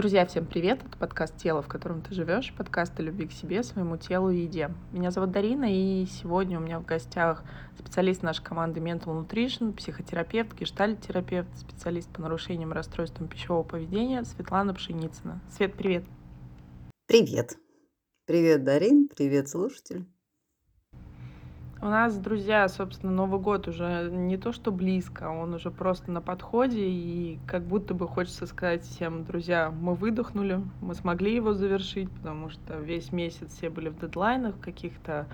Друзья, всем привет! Это подкаст «Тело, в котором ты живешь», подкаст о любви к себе, своему телу и еде. Меня зовут Дарина, и сегодня у меня в гостях специалист нашей команды Mental Nutrition, психотерапевт, гештальт-терапевт, специалист по нарушениям и расстройствам пищевого поведения Светлана Пшеницына. Свет, привет! Привет! Привет, Дарин, привет, слушатель. У нас, друзья, собственно, Новый год уже не то что близко, он уже просто на подходе, и как будто бы хочется сказать всем, друзья, мы выдохнули, мы смогли его завершить, потому что весь месяц все были в дедлайнах, в каких-то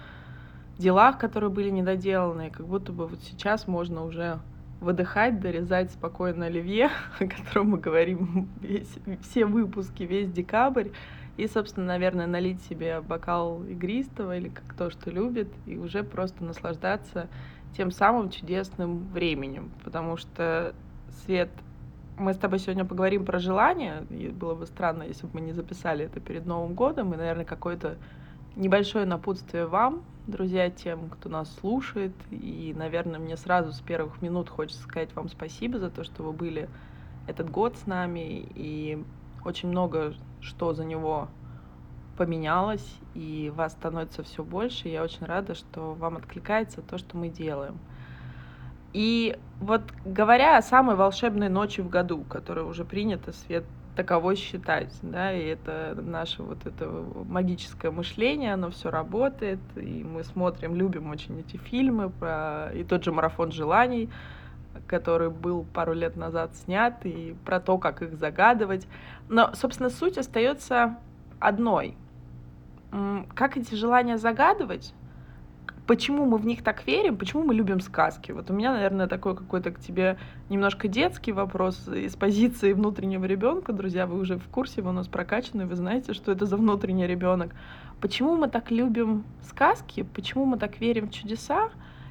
делах, которые были недоделаны, и как будто бы вот сейчас можно уже выдыхать, дорезать спокойно оливье, о котором мы говорим весь, все выпуски, весь декабрь, и, собственно, наверное, налить себе бокал игристого или как то, что любит, и уже просто наслаждаться тем самым чудесным временем. Потому что, Свет, мы с тобой сегодня поговорим про желание, и было бы странно, если бы мы не записали это перед Новым годом, и, наверное, какое-то небольшое напутствие вам, друзья, тем, кто нас слушает. И, наверное, мне сразу с первых минут хочется сказать вам спасибо за то, что вы были этот год с нами, и очень много что за него поменялось, и вас становится все больше. Я очень рада, что вам откликается то, что мы делаем. И вот говоря о самой волшебной ночи в году, которая уже принято свет таковой считать, да, и это наше вот это магическое мышление, оно все работает, и мы смотрим, любим очень эти фильмы про и тот же марафон желаний, который был пару лет назад снят, и про то, как их загадывать. Но, собственно, суть остается одной. Как эти желания загадывать? Почему мы в них так верим? Почему мы любим сказки? Вот у меня, наверное, такой какой-то к тебе немножко детский вопрос из позиции внутреннего ребенка. Друзья, вы уже в курсе, вы у нас прокачаны, вы знаете, что это за внутренний ребенок. Почему мы так любим сказки? Почему мы так верим в чудеса?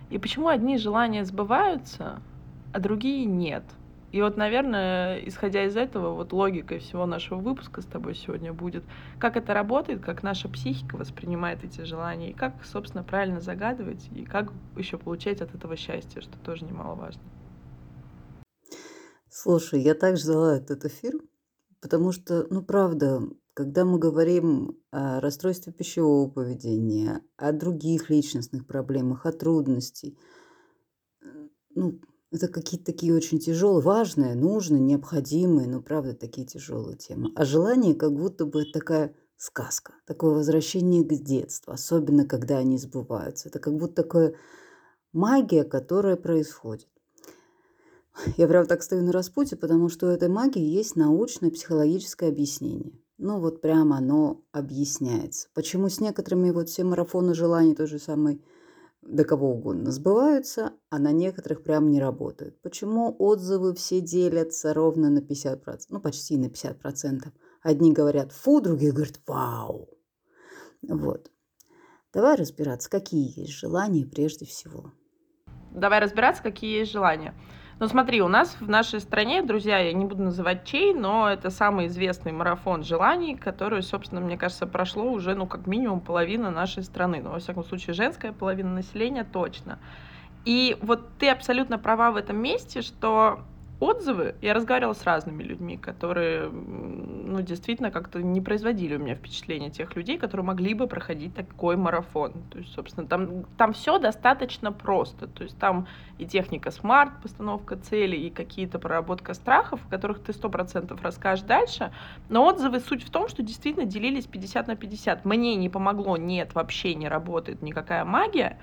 И почему одни желания сбываются, а другие нет. И вот, наверное, исходя из этого, вот логикой всего нашего выпуска с тобой сегодня будет, как это работает, как наша психика воспринимает эти желания, и как, собственно, правильно загадывать, и как еще получать от этого счастье, что тоже немаловажно. Слушай, я так ждала этот эфир, потому что, ну, правда, когда мы говорим о расстройстве пищевого поведения, о других личностных проблемах, о трудностях, ну, это какие-то такие очень тяжелые, важные, нужные, необходимые, но правда такие тяжелые темы. А желание как будто бы такая сказка, такое возвращение к детству, особенно когда они сбываются. Это как будто такая магия, которая происходит. Я прям так стою на распутье, потому что у этой магии есть научное психологическое объяснение. Ну вот прямо оно объясняется. Почему с некоторыми вот все марафоны желаний, той же самой до кого угодно сбываются, а на некоторых прям не работают. Почему отзывы все делятся ровно на 50%, ну почти на 50%. Одни говорят «фу», другие говорят «вау». Вот. Давай разбираться, какие есть желания прежде всего. Давай разбираться, какие есть желания. Ну смотри, у нас в нашей стране, друзья, я не буду называть чей, но это самый известный марафон желаний, который, собственно, мне кажется, прошло уже, ну, как минимум половина нашей страны. Ну, во всяком случае, женская половина населения точно. И вот ты абсолютно права в этом месте, что отзывы, я разговаривала с разными людьми, которые, ну, действительно как-то не производили у меня впечатление тех людей, которые могли бы проходить такой марафон. То есть, собственно, там, там все достаточно просто. То есть там и техника смарт, постановка целей, и какие-то проработка страхов, о которых ты сто процентов расскажешь дальше. Но отзывы суть в том, что действительно делились 50 на 50. Мне не помогло, нет, вообще не работает никакая магия.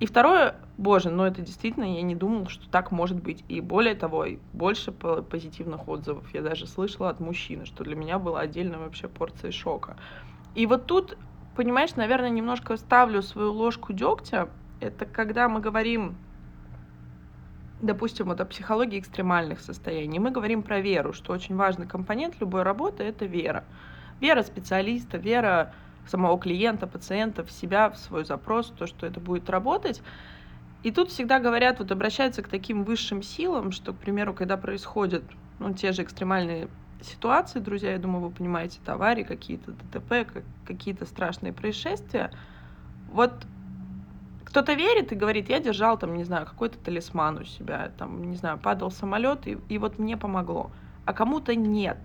И второе, боже, ну это действительно, я не думал, что так может быть. И более того, больше позитивных отзывов я даже слышала от мужчины, что для меня была отдельная вообще порция шока. И вот тут, понимаешь, наверное, немножко ставлю свою ложку дегтя. Это когда мы говорим, допустим, вот о психологии экстремальных состояний. Мы говорим про веру, что очень важный компонент любой работы — это вера. Вера специалиста, вера самого клиента, пациента, в себя, в свой запрос, то, что это будет работать. И тут всегда говорят, вот обращаются к таким высшим силам, что, к примеру, когда происходят ну, те же экстремальные ситуации, друзья, я думаю, вы понимаете, аварии, какие-то ДТП, какие-то страшные происшествия, вот кто-то верит и говорит, я держал там, не знаю, какой-то талисман у себя, там, не знаю, падал самолет, и, и вот мне помогло. А кому-то нет.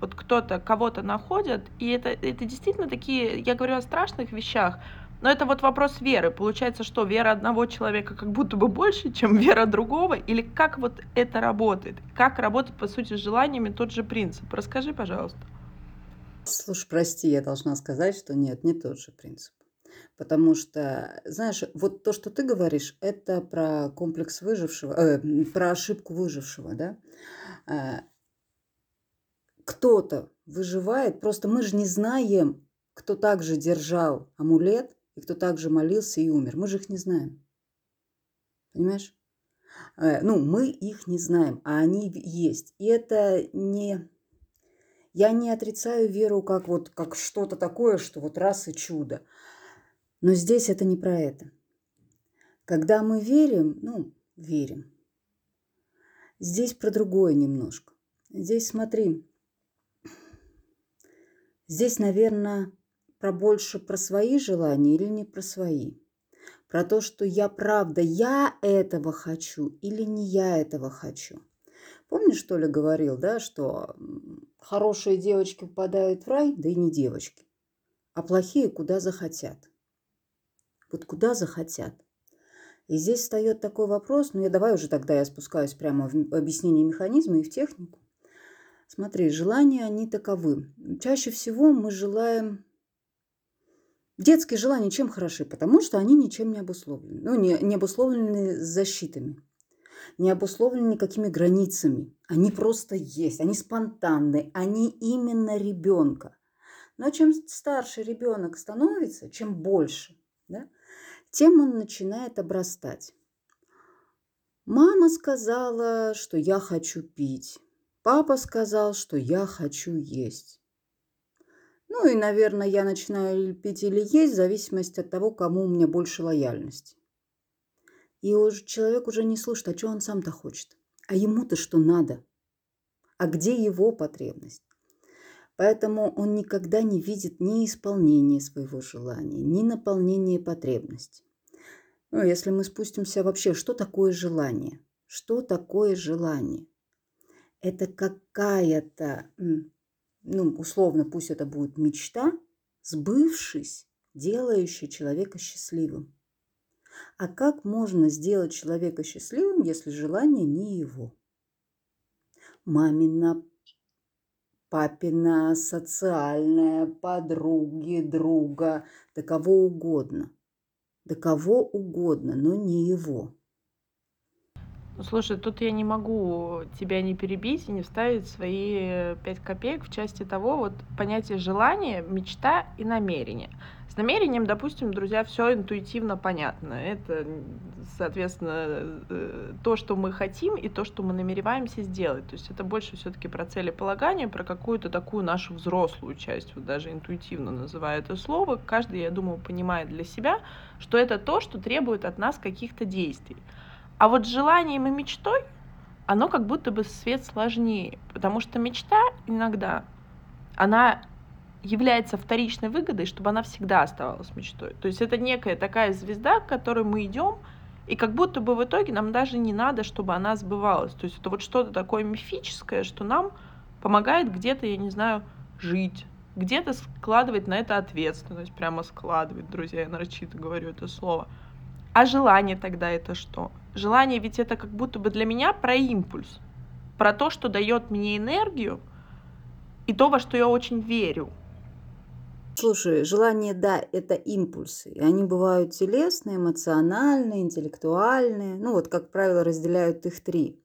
Вот кто-то кого-то находит, и это, это действительно такие, я говорю о страшных вещах, но это вот вопрос веры. Получается, что вера одного человека как будто бы больше, чем вера другого? Или как вот это работает? Как работает, по сути, с желаниями тот же принцип? Расскажи, пожалуйста. Слушай, прости, я должна сказать, что нет, не тот же принцип. Потому что, знаешь, вот то, что ты говоришь, это про комплекс выжившего, э, про ошибку выжившего, да? Э, кто-то выживает, просто мы же не знаем, кто также держал амулет, и кто также молился и умер. Мы же их не знаем. Понимаешь? Э, ну, мы их не знаем, а они есть. И это не... Я не отрицаю веру как вот как что-то такое, что вот раз и чудо. Но здесь это не про это. Когда мы верим, ну, верим. Здесь про другое немножко. Здесь смотри. Здесь, наверное, про больше про свои желания или не про свои? Про то, что я правда, я этого хочу или не я этого хочу? Помнишь, что ли, говорил, да, что хорошие девочки попадают в рай, да и не девочки, а плохие куда захотят. Вот куда захотят. И здесь встает такой вопрос, ну я давай уже тогда я спускаюсь прямо в объяснение механизма и в технику. Смотри, желания, они таковы. Чаще всего мы желаем Детские желания чем хороши? Потому что они ничем не обусловлены. Ну, не, не обусловлены защитами, не обусловлены никакими границами. Они просто есть, они спонтанны, они именно ребенка. Но чем старше ребенок становится, чем больше, да, тем он начинает обрастать. Мама сказала, что я хочу пить. Папа сказал, что я хочу есть. Ну и, наверное, я начинаю пить или есть в зависимости от того, кому у меня больше лояльности. И уже человек уже не слушает, а что он сам-то хочет. А ему-то что надо? А где его потребность? Поэтому он никогда не видит ни исполнения своего желания, ни наполнения потребности. Ну, если мы спустимся вообще, что такое желание? Что такое желание? Это какая-то ну, условно, пусть это будет мечта, сбывшись, делающая человека счастливым. А как можно сделать человека счастливым, если желание не его? Мамина, папина, социальная, подруги, друга, да кого угодно. Да кого угодно, но не его. Ну, слушай, тут я не могу тебя не перебить и не вставить свои пять копеек в части того, вот понятие желания, мечта и намерение. С намерением, допустим, друзья, все интуитивно понятно. Это, соответственно, э, то, что мы хотим и то, что мы намереваемся сделать. То есть это больше все-таки про целеполагание, про какую-то такую нашу взрослую часть, вот даже интуитивно называю это слово. Каждый, я думаю, понимает для себя, что это то, что требует от нас каких-то действий. А вот желанием и мечтой оно как будто бы свет сложнее, потому что мечта иногда, она является вторичной выгодой, чтобы она всегда оставалась мечтой. То есть это некая такая звезда, к которой мы идем, и как будто бы в итоге нам даже не надо, чтобы она сбывалась. То есть это вот что-то такое мифическое, что нам помогает где-то, я не знаю, жить, где-то складывать на это ответственность, прямо складывать, друзья, я нарочито говорю это слово. А желание тогда это что? Желание ведь это как будто бы для меня про импульс, про то, что дает мне энергию, и то, во что я очень верю. Слушай, желание, да, это импульсы. И они бывают телесные, эмоциональные, интеллектуальные. Ну вот, как правило, разделяют их три.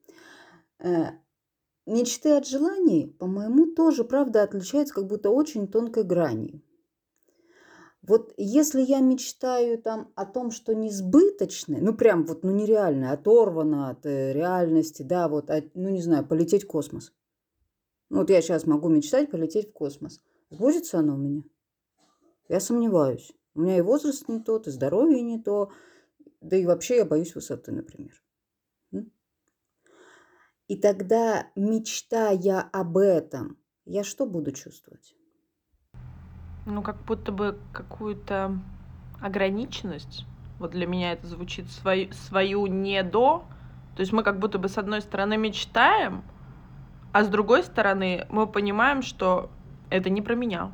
Э, мечты от желаний, по-моему, тоже, правда, отличаются как будто очень тонкой гранью. Вот если я мечтаю там о том, что несбыточное, ну прям вот, ну нереальное, оторвано от э, реальности, да, вот, а, ну не знаю, полететь в космос. Ну, вот я сейчас могу мечтать полететь в космос. Сбудется оно у меня? Я сомневаюсь. У меня и возраст не тот, и здоровье не то, да и вообще я боюсь высоты, например. И тогда, мечтая об этом, я что буду чувствовать? Ну, как будто бы какую-то ограниченность. Вот для меня это звучит свою, свою не до. То есть мы как будто бы с одной стороны мечтаем, А с другой стороны, мы понимаем, что это не про меня.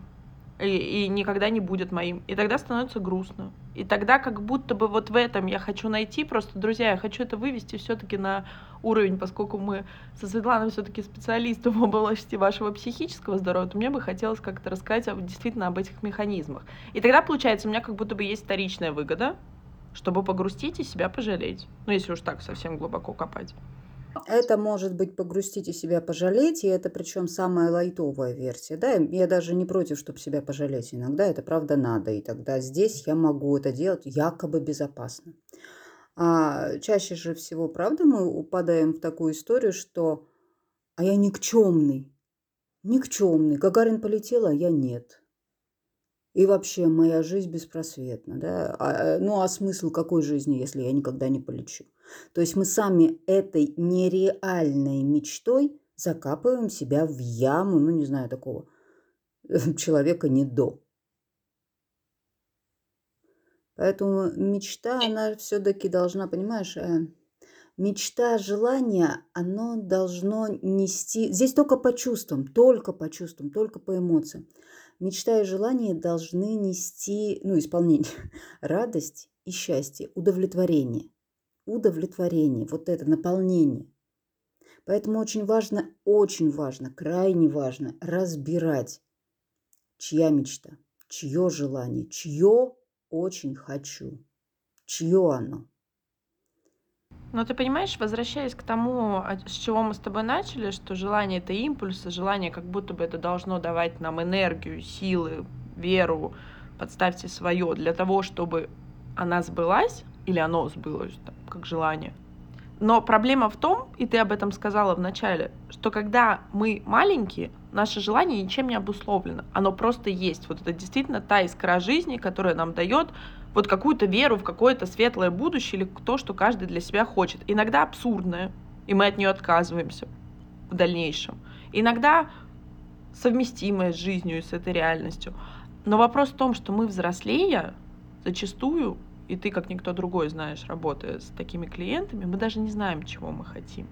И, и никогда не будет моим. И тогда становится грустно. И тогда как будто бы вот в этом я хочу найти, просто, друзья, я хочу это вывести все-таки на уровень, поскольку мы со Светланой все-таки специалисты в области вашего психического здоровья, то мне бы хотелось как-то рассказать действительно об этих механизмах. И тогда, получается, у меня как будто бы есть вторичная выгода, чтобы погрустить и себя пожалеть. Ну, если уж так совсем глубоко копать. Это может быть погрустить и себя пожалеть, и это причем самая лайтовая версия. Да, я даже не против, чтобы себя пожалеть. Иногда это правда надо, и тогда здесь я могу это делать якобы безопасно. А чаще же всего, правда, мы упадаем в такую историю, что «а я никчемный, никчемный, Гагарин полетел, а я нет». И вообще моя жизнь беспросветна, да? А, ну а смысл какой жизни, если я никогда не полечу? То есть мы сами этой нереальной мечтой закапываем себя в яму, ну не знаю, такого человека не до. Поэтому мечта, она все-таки должна, понимаешь, э, мечта, желание, оно должно нести... Здесь только по чувствам, только по чувствам, только по эмоциям. Мечта и желание должны нести, ну, исполнение, радость и счастье, удовлетворение удовлетворение, вот это наполнение. Поэтому очень важно, очень важно, крайне важно разбирать, чья мечта, чье желание, чье очень хочу, чье оно. Но ты понимаешь, возвращаясь к тому, с чего мы с тобой начали, что желание это импульс, а желание как будто бы это должно давать нам энергию, силы, веру, подставьте свое для того, чтобы она сбылась, или оно сбылось, там, как желание. Но проблема в том, и ты об этом сказала в начале, что когда мы маленькие, наше желание ничем не обусловлено. Оно просто есть. Вот это действительно та искра жизни, которая нам дает вот какую-то веру в какое-то светлое будущее или то, что каждый для себя хочет. Иногда абсурдное, и мы от нее отказываемся в дальнейшем. Иногда совместимое с жизнью и с этой реальностью. Но вопрос в том, что мы взрослея, зачастую и ты, как никто другой, знаешь, работая с такими клиентами, мы даже не знаем, чего мы хотим.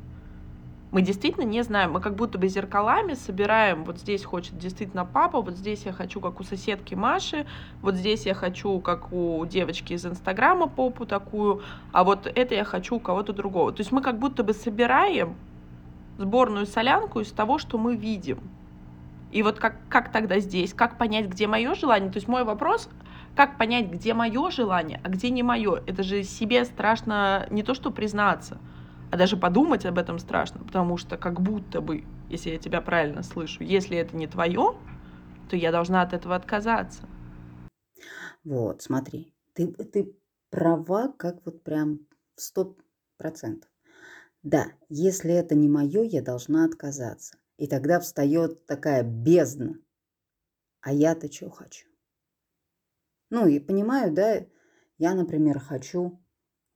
Мы действительно не знаем, мы как будто бы зеркалами собираем, вот здесь хочет действительно папа, вот здесь я хочу, как у соседки Маши, вот здесь я хочу, как у девочки из Инстаграма попу такую, а вот это я хочу у кого-то другого. То есть мы как будто бы собираем сборную солянку из того, что мы видим. И вот как, как тогда здесь, как понять, где мое желание? То есть мой вопрос, как понять, где мое желание, а где не мое? Это же себе страшно не то, что признаться, а даже подумать об этом страшно, потому что как будто бы, если я тебя правильно слышу, если это не твое, то я должна от этого отказаться. Вот, смотри, ты, ты права, как вот прям сто процентов. Да, если это не мое, я должна отказаться. И тогда встает такая бездна. А я-то что хочу? Ну и понимаю, да, я, например, хочу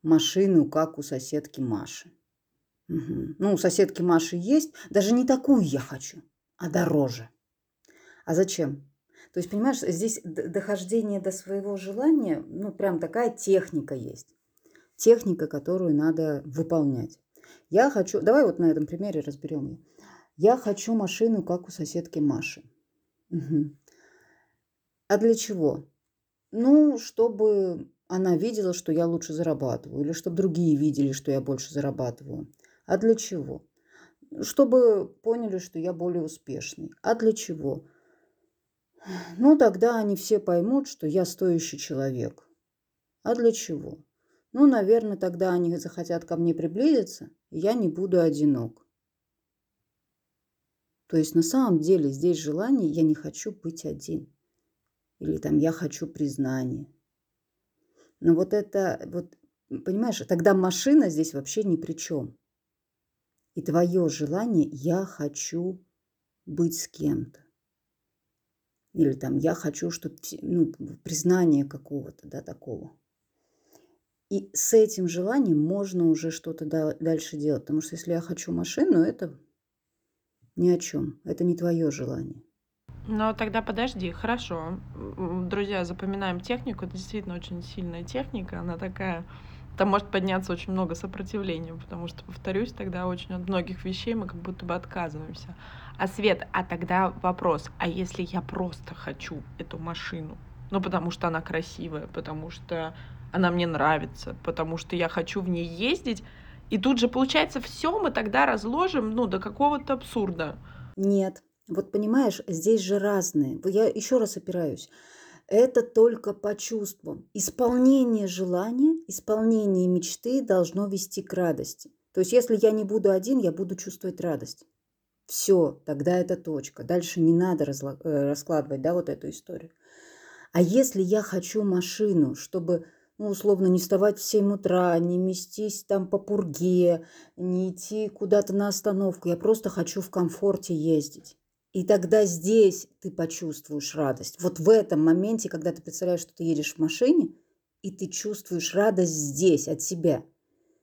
машину, как у соседки Маши. Угу. Ну, у соседки Маши есть, даже не такую я хочу, а дороже. А зачем? То есть, понимаешь, здесь дохождение до своего желания, ну, прям такая техника есть. Техника, которую надо выполнять. Я хочу, давай вот на этом примере разберем. Я хочу машину, как у соседки Маши. Угу. А для чего? Ну, чтобы она видела, что я лучше зарабатываю, или чтобы другие видели, что я больше зарабатываю. А для чего? Чтобы поняли, что я более успешный. А для чего? Ну, тогда они все поймут, что я стоящий человек. А для чего? Ну, наверное, тогда они захотят ко мне приблизиться, и я не буду одинок. То есть на самом деле здесь желание, я не хочу быть один. Или там я хочу признания. Но вот это, вот, понимаешь, тогда машина здесь вообще ни при чем. И твое желание «я хочу быть с кем-то». Или там «я хочу, чтобы ну, признание какого-то, да, такого». И с этим желанием можно уже что-то дальше делать. Потому что если я хочу машину, это ни о чем. Это не твое желание. Но тогда подожди, хорошо. Друзья, запоминаем технику. Это действительно очень сильная техника. Она такая там может подняться очень много сопротивления, потому что, повторюсь, тогда очень от многих вещей мы как будто бы отказываемся. А Свет, а тогда вопрос, а если я просто хочу эту машину? Ну, потому что она красивая, потому что она мне нравится, потому что я хочу в ней ездить, и тут же получается все мы тогда разложим, ну, до какого-то абсурда. Нет, вот понимаешь, здесь же разные. Я еще раз опираюсь. Это только по чувствам. Исполнение желания, исполнение мечты должно вести к радости. То есть, если я не буду один, я буду чувствовать радость. Все, тогда это точка. Дальше не надо э, раскладывать, да, вот эту историю. А если я хочу машину, чтобы ну, условно, не вставать в 7 утра, не местись там по пурге, не идти куда-то на остановку. Я просто хочу в комфорте ездить. И тогда здесь ты почувствуешь радость. Вот в этом моменте, когда ты представляешь, что ты едешь в машине, и ты чувствуешь радость здесь, от себя.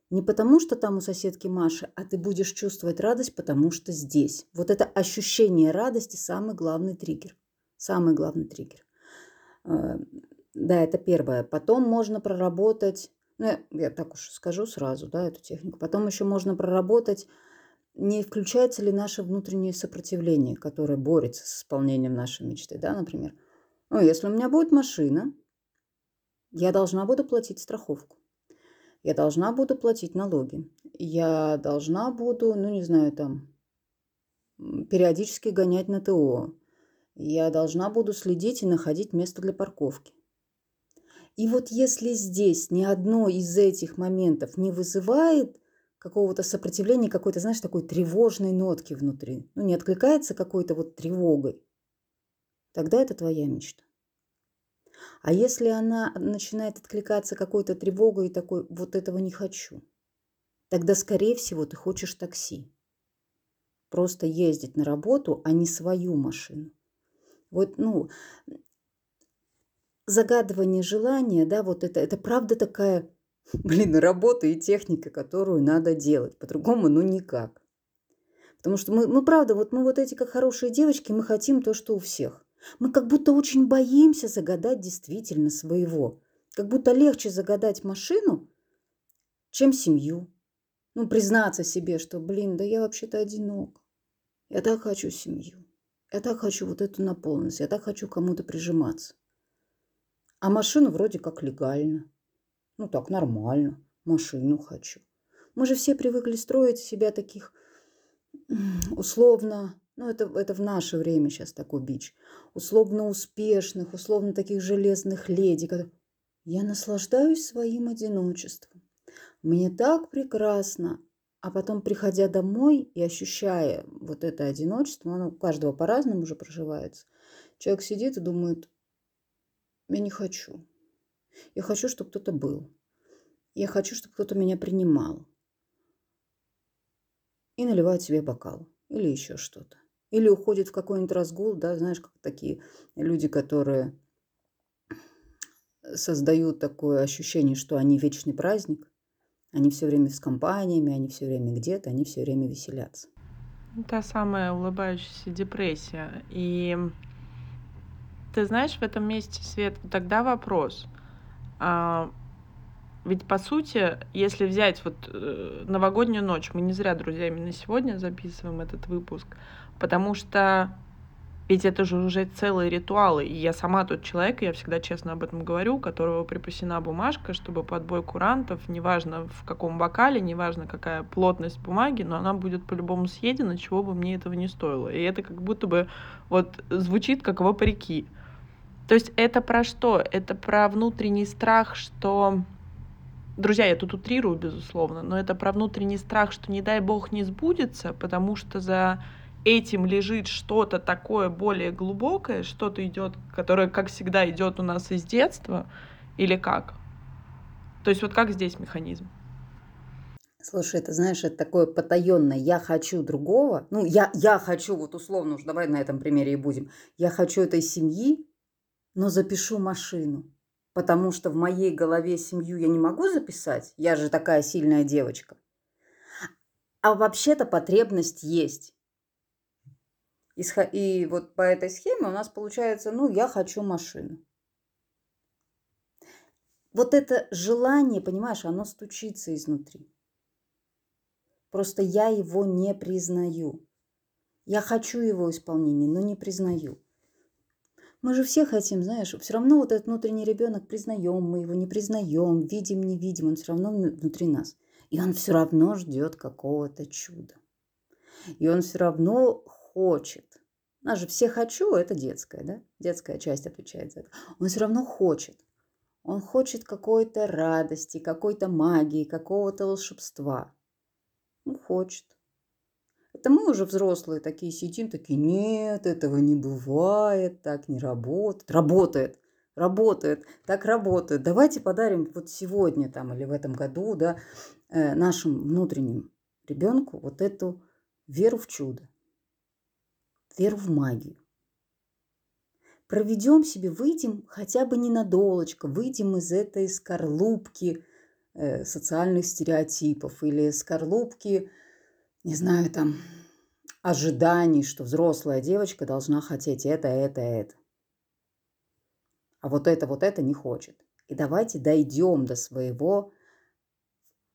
Не потому, что там у соседки Маши, а ты будешь чувствовать радость, потому что здесь. Вот это ощущение радости – самый главный триггер. Самый главный триггер. Э, да, это первое. Потом можно проработать, ну, я, я так уж скажу сразу, да, эту технику. Потом еще можно проработать, не включается ли наше внутреннее сопротивление, которое борется с исполнением нашей мечты, да, например. Ну, если у меня будет машина, я должна буду платить страховку. Я должна буду платить налоги. Я должна буду, ну, не знаю, там, периодически гонять на ТО. Я должна буду следить и находить место для парковки. И вот если здесь ни одно из этих моментов не вызывает какого-то сопротивления, какой-то, знаешь, такой тревожной нотки внутри, ну, не откликается какой-то вот тревогой, тогда это твоя мечта. А если она начинает откликаться какой-то тревогой и такой, вот этого не хочу, тогда, скорее всего, ты хочешь такси. Просто ездить на работу, а не свою машину. Вот, ну, загадывание желания, да, вот это, это правда такая, блин, работа и техника, которую надо делать. По-другому, ну, никак. Потому что мы, мы, правда, вот мы вот эти как хорошие девочки, мы хотим то, что у всех. Мы как будто очень боимся загадать действительно своего. Как будто легче загадать машину, чем семью. Ну, признаться себе, что, блин, да я вообще-то одинок. Я так хочу семью. Я так хочу вот эту наполненность. Я так хочу кому-то прижиматься. А машину вроде как легально. Ну так, нормально. Машину хочу. Мы же все привыкли строить себя таких условно, ну это, это в наше время сейчас такой бич, условно успешных, условно таких железных леди. Когда... Я наслаждаюсь своим одиночеством. Мне так прекрасно. А потом, приходя домой и ощущая вот это одиночество, оно у каждого по-разному уже проживается, человек сидит и думает, я не хочу. Я хочу, чтобы кто-то был. Я хочу, чтобы кто-то меня принимал. И наливает себе бокал. Или еще что-то. Или уходит в какой-нибудь разгул, да, знаешь, как такие люди, которые создают такое ощущение, что они вечный праздник. Они все время с компаниями, они все время где-то, они все время веселятся. Та самая улыбающаяся депрессия. И ты знаешь, в этом месте, Свет, тогда вопрос. А, ведь, по сути, если взять вот э, новогоднюю ночь, мы не зря, друзья, именно сегодня записываем этот выпуск, потому что ведь это же уже целые ритуалы. И я сама тот человек, я всегда честно об этом говорю, у которого припасена бумажка, чтобы под бой курантов, неважно в каком бокале, неважно какая плотность бумаги, но она будет по-любому съедена, чего бы мне этого не стоило. И это как будто бы вот звучит как вопреки. То есть это про что? Это про внутренний страх, что... Друзья, я тут утрирую, безусловно, но это про внутренний страх, что не дай бог не сбудется, потому что за этим лежит что-то такое более глубокое, что-то идет, которое, как всегда, идет у нас из детства, или как? То есть вот как здесь механизм? Слушай, ты знаешь, это такое потаенное «я хочу другого». Ну, я, я хочу, вот условно уж давай на этом примере и будем. Я хочу этой семьи, но запишу машину. Потому что в моей голове семью я не могу записать, я же такая сильная девочка. А вообще-то потребность есть. И вот по этой схеме у нас получается, ну, я хочу машину. вот это желание, понимаешь, оно стучится изнутри. Просто я его не признаю. Я хочу его исполнения, но не признаю. Мы же все хотим, знаешь, все равно вот этот внутренний ребенок признаем, мы его не признаем, видим, не видим, он все равно внутри нас. И он все равно ждет какого-то чуда. И он все равно хочет. У нас же все хочу, это детская, да? Детская часть отвечает за это. Он все равно хочет. Он хочет какой-то радости, какой-то магии, какого-то волшебства. Ну, хочет. Это мы уже взрослые такие сидим, такие, нет, этого не бывает, так не работает. Работает, работает, так работает. Давайте подарим вот сегодня там или в этом году, да, э, нашим внутренним ребенку вот эту веру в чудо, веру в магию. Проведем себе, выйдем хотя бы ненадолочко, выйдем из этой скорлупки э, социальных стереотипов или скорлупки, не знаю, там, ожиданий, что взрослая девочка должна хотеть это, это, это. А вот это, вот это не хочет. И давайте дойдем до своего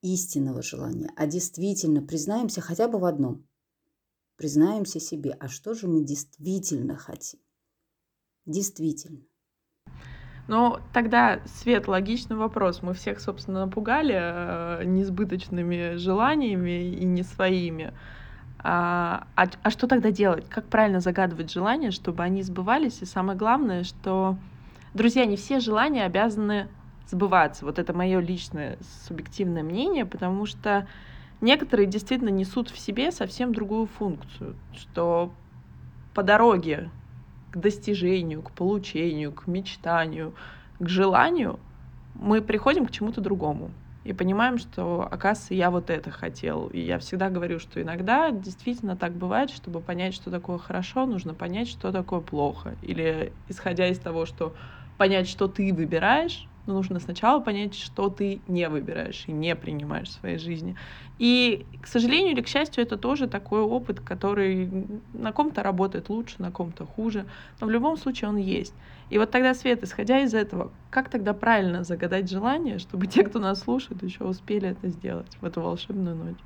истинного желания, а действительно признаемся хотя бы в одном. Признаемся себе, а что же мы действительно хотим. Действительно. Ну, тогда, Свет, логичный вопрос. Мы всех, собственно, напугали э, несбыточными желаниями и не своими. А, а, а что тогда делать? Как правильно загадывать желания, чтобы они сбывались? И самое главное, что, друзья, не все желания обязаны сбываться. Вот это мое личное субъективное мнение, потому что некоторые действительно несут в себе совсем другую функцию, что по дороге к достижению, к получению, к мечтанию, к желанию мы приходим к чему-то другому и понимаем, что, оказывается, я вот это хотел. И я всегда говорю, что иногда действительно так бывает, чтобы понять, что такое хорошо, нужно понять, что такое плохо. Или исходя из того, что понять, что ты выбираешь, но нужно сначала понять, что ты не выбираешь и не принимаешь в своей жизни. И, к сожалению или к счастью, это тоже такой опыт, который на ком-то работает лучше, на ком-то хуже, но в любом случае он есть. И вот тогда, Свет, исходя из этого, как тогда правильно загадать желание, чтобы те, кто нас слушает, еще успели это сделать в эту волшебную ночь?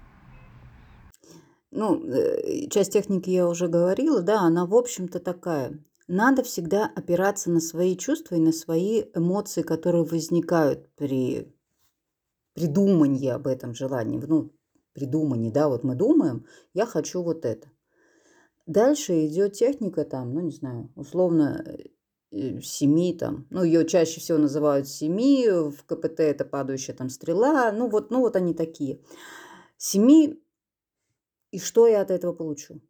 Ну, э, часть техники я уже говорила, да, она, в общем-то, такая. Надо всегда опираться на свои чувства и на свои эмоции, которые возникают при придумании об этом желании. Ну, придумании, да, вот мы думаем, я хочу вот это. Дальше идет техника там, ну, не знаю, условно, э, семи там, ну, ее чаще всего называют семи, в КПТ это падающая там стрела, ну, вот, ну, вот они такие. Семи, и что я от этого получу?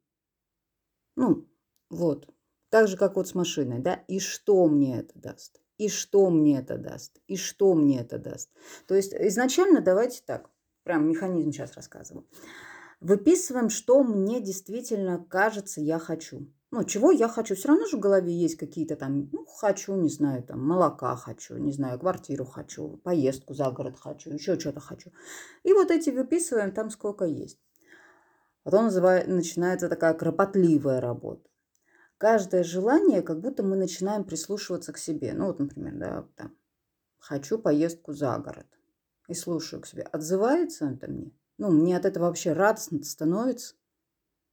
Ну, вот. Так же, как вот с машиной, да, и что мне это даст? И что мне это даст? И что мне это даст? То есть изначально давайте так, прям механизм сейчас рассказываю. Выписываем, что мне действительно кажется, я хочу. Ну, чего я хочу? Все равно же в голове есть какие-то там, ну, хочу, не знаю, там, молока хочу, не знаю, квартиру хочу, поездку за город хочу, еще что-то хочу. И вот эти выписываем там сколько есть. Потом называет, начинается такая кропотливая работа каждое желание, как будто мы начинаем прислушиваться к себе. Ну вот, например, да, там, хочу поездку за город. И слушаю к себе. Отзывается это мне? Ну, мне от этого вообще радостно становится?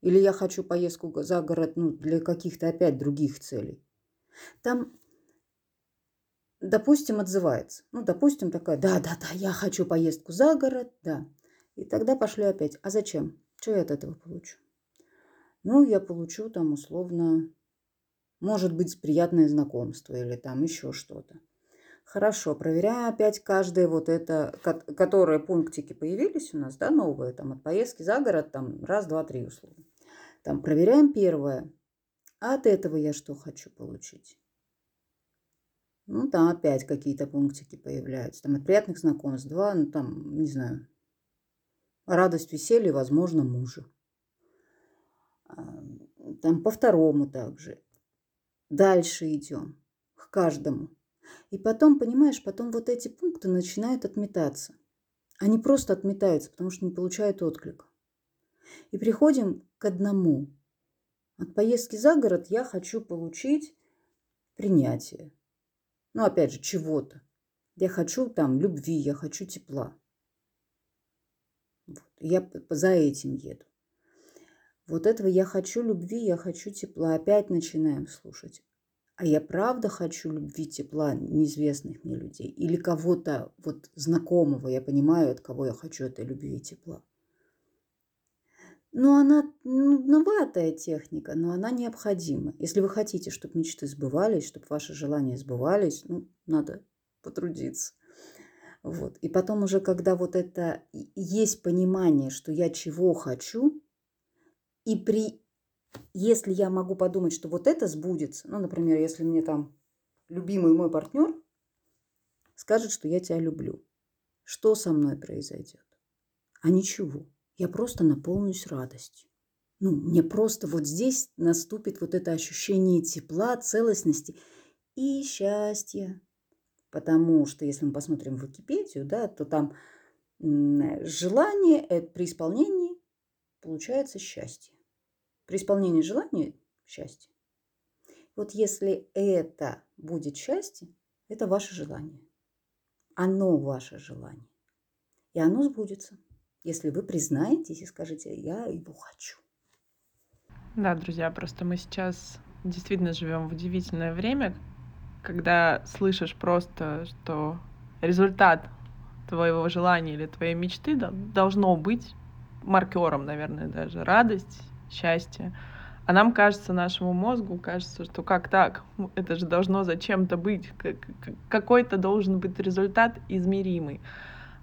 Или я хочу поездку за город ну, для каких-то опять других целей? Там, допустим, отзывается. Ну, допустим, такая, да-да-да, я хочу поездку за город, да. И тогда пошли опять. А зачем? Что я от этого получу? Ну, я получу там условно, может быть, приятное знакомство или там еще что-то. Хорошо, проверяю опять каждое вот это, которые пунктики появились у нас, да, новые, там от поездки за город, там раз, два, три условно. Там проверяем первое. А от этого я что хочу получить? Ну, там опять какие-то пунктики появляются. Там от приятных знакомств два, ну, там, не знаю, радость, веселье, возможно, мужа там по второму также. Дальше идем к каждому. И потом, понимаешь, потом вот эти пункты начинают отметаться. Они просто отметаются, потому что не получают отклика. И приходим к одному. От поездки за город я хочу получить принятие. Ну, опять же, чего-то. Я хочу там любви, я хочу тепла. Вот. Я за этим еду. Вот этого я хочу любви, я хочу тепла. Опять начинаем слушать. А я правда хочу любви, тепла неизвестных мне людей? Или кого-то вот знакомого, я понимаю, от кого я хочу этой любви и тепла? Ну, она нудноватая техника, но она необходима. Если вы хотите, чтобы мечты сбывались, чтобы ваши желания сбывались, ну, надо потрудиться. Вот. И потом уже, когда вот это есть понимание, что я чего хочу, и при если я могу подумать, что вот это сбудется, ну, например, если мне там любимый мой партнер скажет, что я тебя люблю, что со мной произойдет? А ничего. Я просто наполнюсь радостью. Ну, мне просто вот здесь наступит вот это ощущение тепла, целостности и счастья. Потому что, если мы посмотрим в Википедию, да, то там желание при исполнении получается счастье. При исполнении желания – счастье. Вот если это будет счастье, это ваше желание. Оно ваше желание. И оно сбудется, если вы признаетесь и скажете «я его хочу». Да, друзья, просто мы сейчас действительно живем в удивительное время, когда слышишь просто, что результат твоего желания или твоей мечты должно быть маркером, наверное, даже радость, счастье. А нам кажется, нашему мозгу кажется, что как так? Это же должно зачем-то быть. Какой-то должен быть результат измеримый.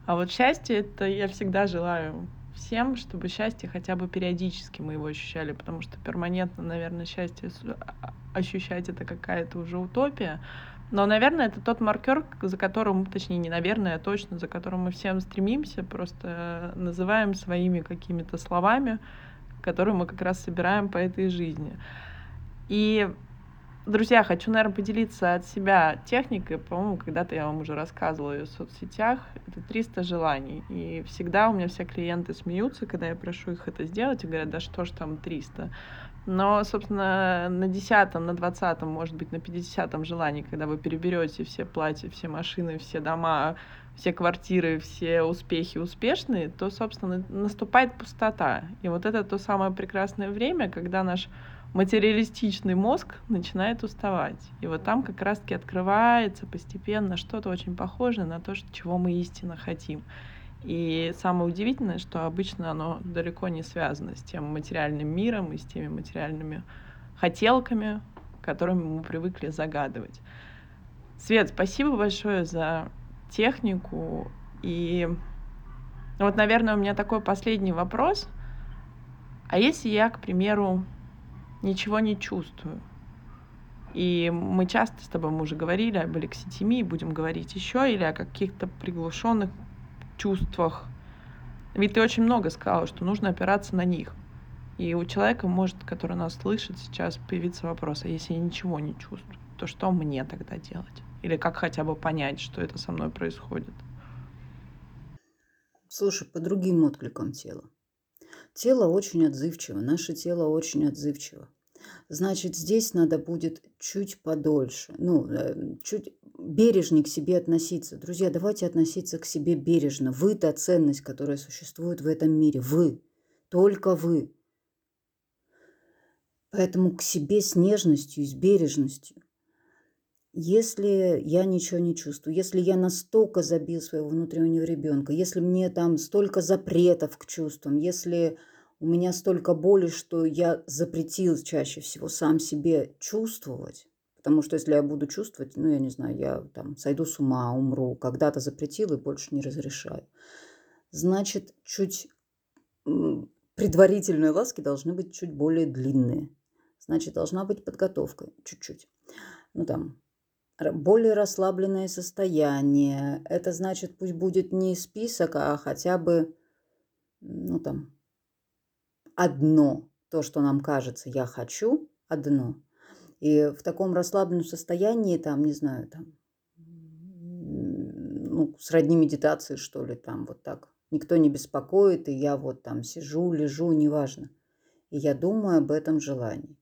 А вот счастье, это я всегда желаю всем, чтобы счастье хотя бы периодически мы его ощущали, потому что перманентно, наверное, счастье а, ощущать это какая-то уже утопия. Но, наверное, это тот маркер, за которым, точнее, не наверное, а точно, за которым мы всем стремимся, просто называем своими какими-то словами, которую мы как раз собираем по этой жизни. И, друзья, хочу, наверное, поделиться от себя техникой. По-моему, когда-то я вам уже рассказывала ее в соцсетях. Это 300 желаний. И всегда у меня все клиенты смеются, когда я прошу их это сделать, и говорят, да что ж там 300. Но, собственно, на десятом, на двадцатом, может быть, на пятидесятом желании, когда вы переберете все платья, все машины, все дома, все квартиры, все успехи успешные, то, собственно, наступает пустота. И вот это то самое прекрасное время, когда наш материалистичный мозг начинает уставать. И вот там как раз-таки открывается постепенно что-то очень похожее на то, чего мы истинно хотим. И самое удивительное, что обычно оно далеко не связано с тем материальным миром и с теми материальными хотелками, которыми мы привыкли загадывать. Свет, спасибо большое за технику. И вот, наверное, у меня такой последний вопрос. А если я, к примеру, ничего не чувствую? И мы часто с тобой мы уже говорили об алекситимии, будем говорить еще, или о каких-то приглушенных чувствах. Ведь ты очень много сказала, что нужно опираться на них. И у человека может, который нас слышит сейчас, появиться вопрос, а если я ничего не чувствую, то что мне тогда делать? Или как хотя бы понять, что это со мной происходит? Слушай, по другим откликам тела. Тело очень отзывчиво, наше тело очень отзывчиво. Значит, здесь надо будет чуть подольше, ну, э, чуть бережнее к себе относиться. Друзья, давайте относиться к себе бережно. Вы та ценность, которая существует в этом мире. Вы. Только вы. Поэтому к себе с нежностью и с бережностью. Если я ничего не чувствую, если я настолько забил своего внутреннего ребенка, если мне там столько запретов к чувствам, если у меня столько боли, что я запретил чаще всего сам себе чувствовать, потому что если я буду чувствовать, ну, я не знаю, я там сойду с ума, умру, когда-то запретил и больше не разрешаю. Значит, чуть предварительные ласки должны быть чуть более длинные. Значит, должна быть подготовка чуть-чуть. Ну, там, более расслабленное состояние. Это значит, пусть будет не список, а хотя бы, ну там, одно. То, что нам кажется, я хочу, одно. И в таком расслабленном состоянии, там, не знаю, там, ну, сродни медитации, что ли, там, вот так. Никто не беспокоит, и я вот там сижу, лежу, неважно. И я думаю об этом желании.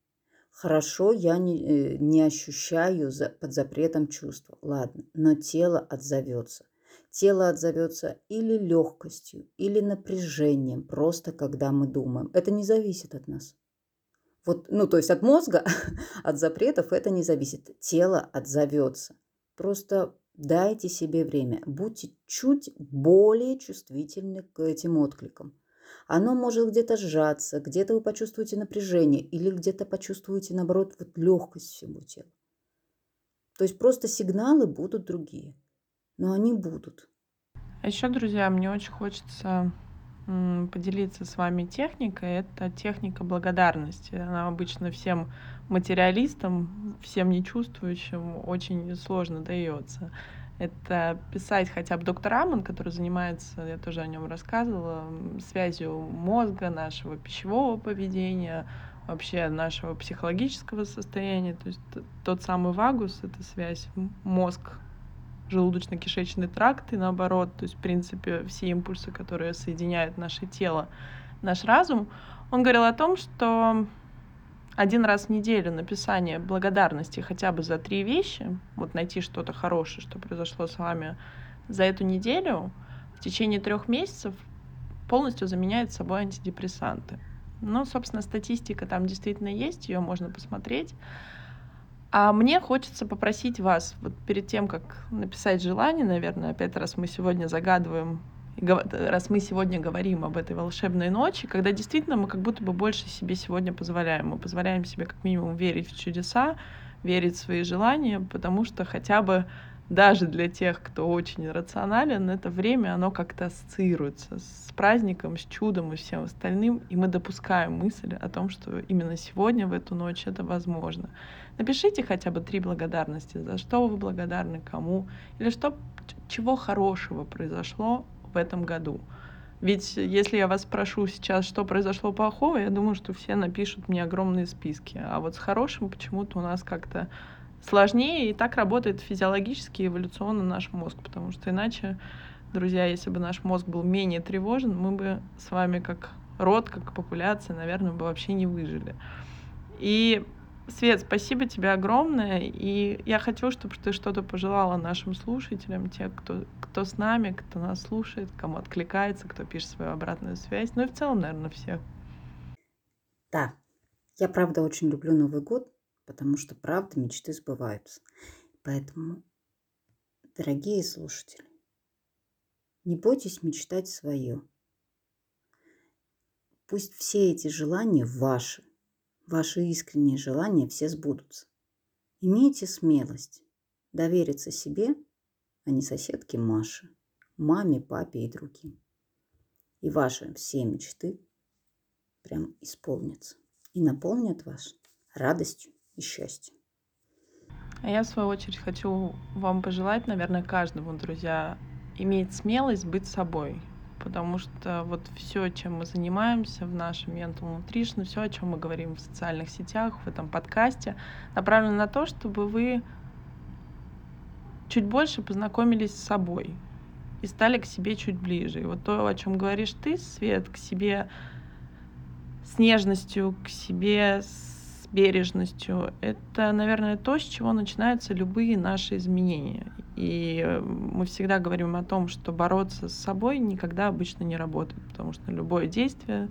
Хорошо, я не, э, не ощущаю за, под запретом чувства. Ладно, но тело отзовется. Тело отзовется или легкостью, или напряжением, просто когда мы думаем. Это не зависит от нас. Вот, ну, то есть от мозга, от запретов это не зависит. Тело отзовется. Просто дайте себе время. Будьте чуть более чувствительны к этим откликам. Оно может где-то сжаться, где-то вы почувствуете напряжение или где-то почувствуете, наоборот, вот легкость всего тела. То есть просто сигналы будут другие, но они будут. А еще, друзья, мне очень хочется поделиться с вами техникой. Это техника благодарности. Она обычно всем материалистам, всем нечувствующим очень сложно дается. Это писать хотя бы доктор Амон, который занимается, я тоже о нем рассказывала, связью мозга, нашего пищевого поведения, вообще нашего психологического состояния. То есть тот самый вагус — это связь мозг желудочно-кишечный тракт и наоборот, то есть, в принципе, все импульсы, которые соединяют наше тело, наш разум, он говорил о том, что один раз в неделю написание благодарности хотя бы за три вещи, вот найти что-то хорошее, что произошло с вами за эту неделю, в течение трех месяцев полностью заменяет собой антидепрессанты. Ну, собственно, статистика там действительно есть, ее можно посмотреть. А мне хочется попросить вас, вот перед тем, как написать желание, наверное, опять раз мы сегодня загадываем, раз мы сегодня говорим об этой волшебной ночи, когда действительно мы как будто бы больше себе сегодня позволяем. Мы позволяем себе как минимум верить в чудеса, верить в свои желания, потому что хотя бы даже для тех, кто очень рационален, это время, оно как-то ассоциируется с праздником, с чудом и всем остальным, и мы допускаем мысль о том, что именно сегодня, в эту ночь, это возможно. Напишите хотя бы три благодарности, за что вы благодарны, кому, или что, чего хорошего произошло в этом году. Ведь если я вас спрошу сейчас, что произошло плохого, я думаю, что все напишут мне огромные списки. А вот с хорошим почему-то у нас как-то сложнее, и так работает физиологически и эволюционно наш мозг, потому что иначе, друзья, если бы наш мозг был менее тревожен, мы бы с вами как род, как популяция, наверное, бы вообще не выжили. И Свет, спасибо тебе огромное. И я хочу, чтобы ты что-то пожелала нашим слушателям, те, кто, кто с нами, кто нас слушает, кому откликается, кто пишет свою обратную связь. Ну и в целом, наверное, всех. Да, я правда очень люблю Новый год потому что, правда, мечты сбываются. Поэтому, дорогие слушатели, не бойтесь мечтать свое. Пусть все эти желания ваши, ваши искренние желания все сбудутся. Имейте смелость довериться себе, а не соседке Маше, маме, папе и другим. И ваши все мечты прям исполнятся и наполнят вас радостью и счастья. А я, в свою очередь, хочу вам пожелать, наверное, каждому, друзья, иметь смелость быть собой. Потому что вот все, чем мы занимаемся в нашем Mental Nutrition, все, о чем мы говорим в социальных сетях, в этом подкасте, направлено на то, чтобы вы чуть больше познакомились с собой и стали к себе чуть ближе. И вот то, о чем говоришь ты, Свет, к себе с нежностью, к себе с бережностью, это, наверное, то, с чего начинаются любые наши изменения. И э, мы всегда говорим о том, что бороться с собой никогда обычно не работает, потому что любое действие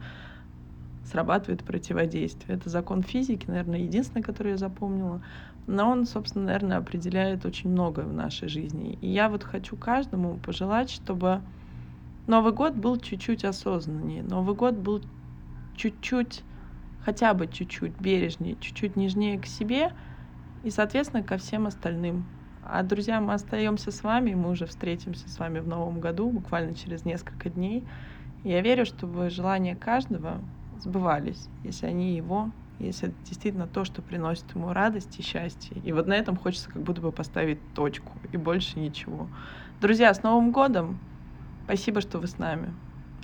срабатывает противодействие. Это закон физики, наверное, единственный, который я запомнила. Но он, собственно, наверное, определяет очень многое в нашей жизни. И я вот хочу каждому пожелать, чтобы Новый год был чуть-чуть осознаннее. Новый год был чуть-чуть хотя бы чуть-чуть бережнее, чуть-чуть нежнее к себе и, соответственно, ко всем остальным. А, друзья, мы остаемся с вами, мы уже встретимся с вами в новом году, буквально через несколько дней. я верю, чтобы желания каждого сбывались, если они его, если это действительно то, что приносит ему радость и счастье. И вот на этом хочется как будто бы поставить точку, и больше ничего. Друзья, с Новым годом! Спасибо, что вы с нами.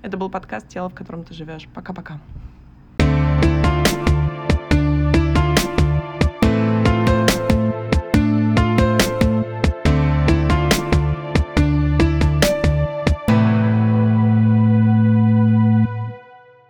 Это был подкаст «Тело, в котором ты живешь». Пока-пока.